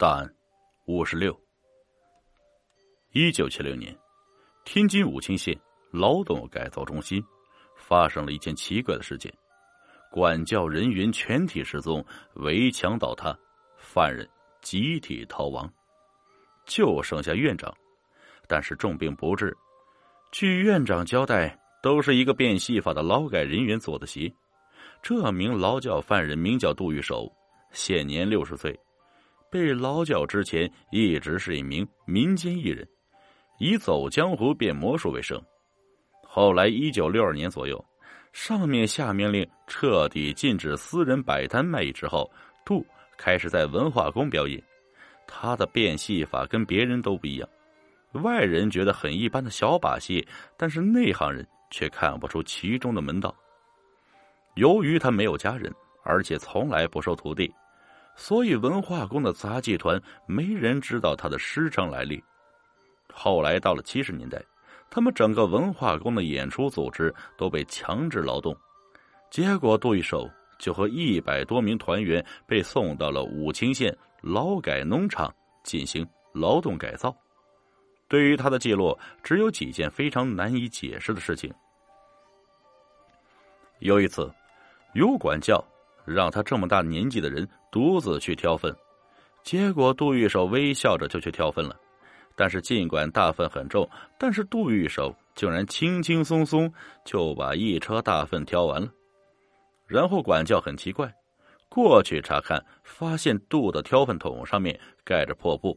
答案五十六。一九七六年，天津武清县劳动改造中心发生了一件奇怪的事件：管教人员全体失踪，围墙倒塌，犯人集体逃亡，就剩下院长，但是重病不治。据院长交代，都是一个变戏法的劳改人员做的邪。这名劳教犯人名叫杜玉守，现年六十岁。被劳教之前，一直是一名民间艺人，以走江湖、变魔术为生。后来，一九六二年左右，上面下命令彻底禁止私人摆摊卖艺之后，杜开始在文化宫表演。他的变戏法跟别人都不一样，外人觉得很一般的小把戏，但是内行人却看不出其中的门道。由于他没有家人，而且从来不收徒弟。所以，文化宫的杂技团没人知道他的师承来历。后来到了七十年代，他们整个文化宫的演出组织都被强制劳动，结果杜一手就和一百多名团员被送到了武清县劳改农场进行劳动改造。对于他的记录，只有几件非常难以解释的事情。有一次，有管教。让他这么大年纪的人独自去挑粪，结果杜玉手微笑着就去挑粪了。但是尽管大粪很重，但是杜玉手竟然轻轻松松就把一车大粪挑完了。然后管教很奇怪，过去查看，发现杜的挑粪桶上面盖着破布，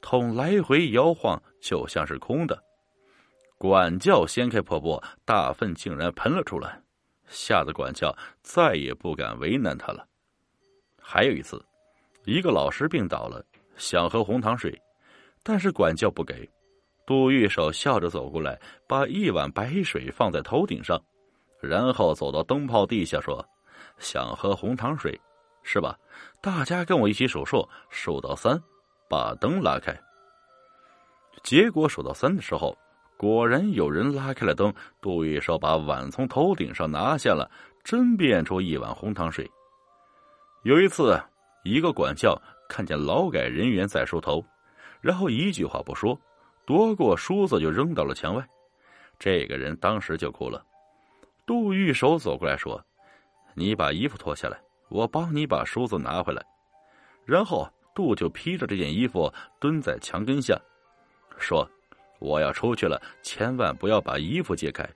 桶来回摇晃，就像是空的。管教掀开破布，大粪竟然喷了出来。吓得管教再也不敢为难他了。还有一次，一个老师病倒了，想喝红糖水，但是管教不给。杜玉手笑着走过来，把一碗白水放在头顶上，然后走到灯泡地下说：“想喝红糖水，是吧？大家跟我一起数数，数到三，把灯拉开。”结果数到三的时候。果然有人拉开了灯，杜玉手把碗从头顶上拿下了，真变出一碗红糖水。有一次，一个管教看见劳改人员在梳头，然后一句话不说，夺过梳子就扔到了墙外。这个人当时就哭了。杜玉手走过来说：“你把衣服脱下来，我帮你把梳子拿回来。”然后杜就披着这件衣服蹲在墙根下，说。我要出去了，千万不要把衣服揭开，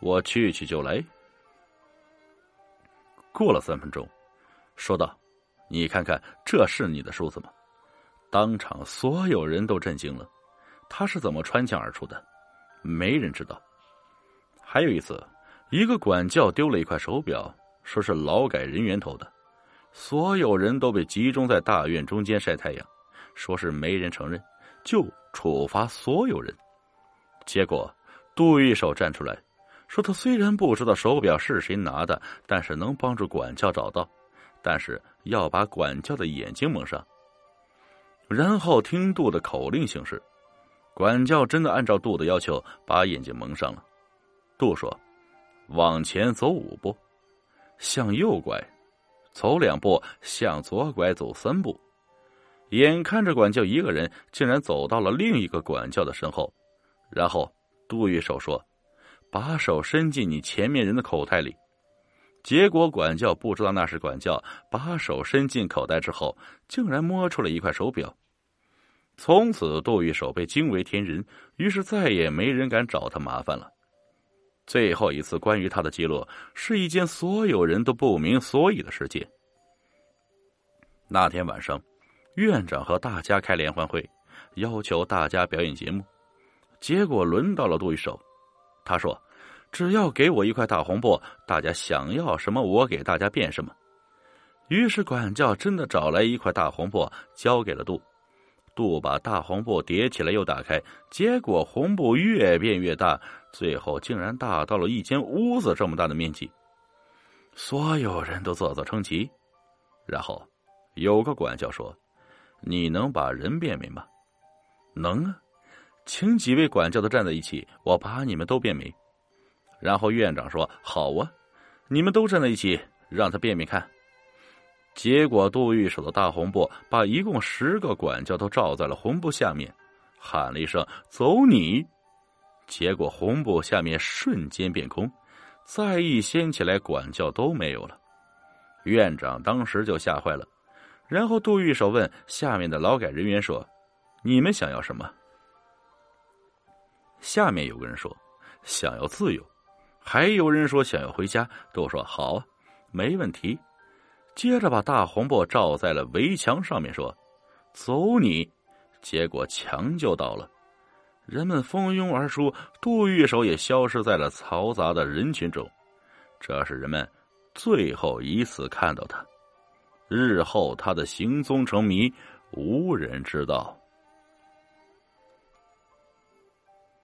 我去去就来。过了三分钟，说道：“你看看，这是你的梳子吗？”当场所有人都震惊了，他是怎么穿墙而出的？没人知道。还有一次，一个管教丢了一块手表，说是劳改人员偷的，所有人都被集中在大院中间晒太阳，说是没人承认，就处罚所有人。结果，杜玉手站出来，说：“他虽然不知道手表是谁拿的，但是能帮助管教找到，但是要把管教的眼睛蒙上。”然后听杜的口令行事，管教真的按照杜的要求把眼睛蒙上了。杜说：“往前走五步，向右拐，走两步，向左拐，走三步。”眼看着管教一个人竟然走到了另一个管教的身后。然后，杜玉手说：“把手伸进你前面人的口袋里。”结果管教不知道那是管教，把手伸进口袋之后，竟然摸出了一块手表。从此，杜玉手被惊为天人，于是再也没人敢找他麻烦了。最后一次关于他的记录，是一件所有人都不明所以的事件。那天晚上，院长和大家开联欢会，要求大家表演节目。结果轮到了杜玉手，他说：“只要给我一块大红布，大家想要什么，我给大家变什么。”于是管教真的找来一块大红布，交给了杜。杜把大红布叠起来又打开，结果红布越变越大，最后竟然大到了一间屋子这么大的面积。所有人都啧啧称奇。然后有个管教说：“你能把人变美吗？”“能啊。”请几位管教的站在一起，我把你们都变没。然后院长说：“好啊，你们都站在一起，让他变变看。”结果，杜玉手的大红布把一共十个管教都罩在了红布下面，喊了一声“走你”，结果红布下面瞬间变空，再一掀起来，管教都没有了。院长当时就吓坏了，然后杜玉手问下面的劳改人员说：“你们想要什么？”下面有个人说：“想要自由。”还有人说想要回家，都说好啊，没问题。接着把大红布罩在了围墙上面，说：“走你！”结果墙就倒了，人们蜂拥而出，杜玉手也消失在了嘈杂的人群中。这是人们最后一次看到他，日后他的行踪成谜，无人知道。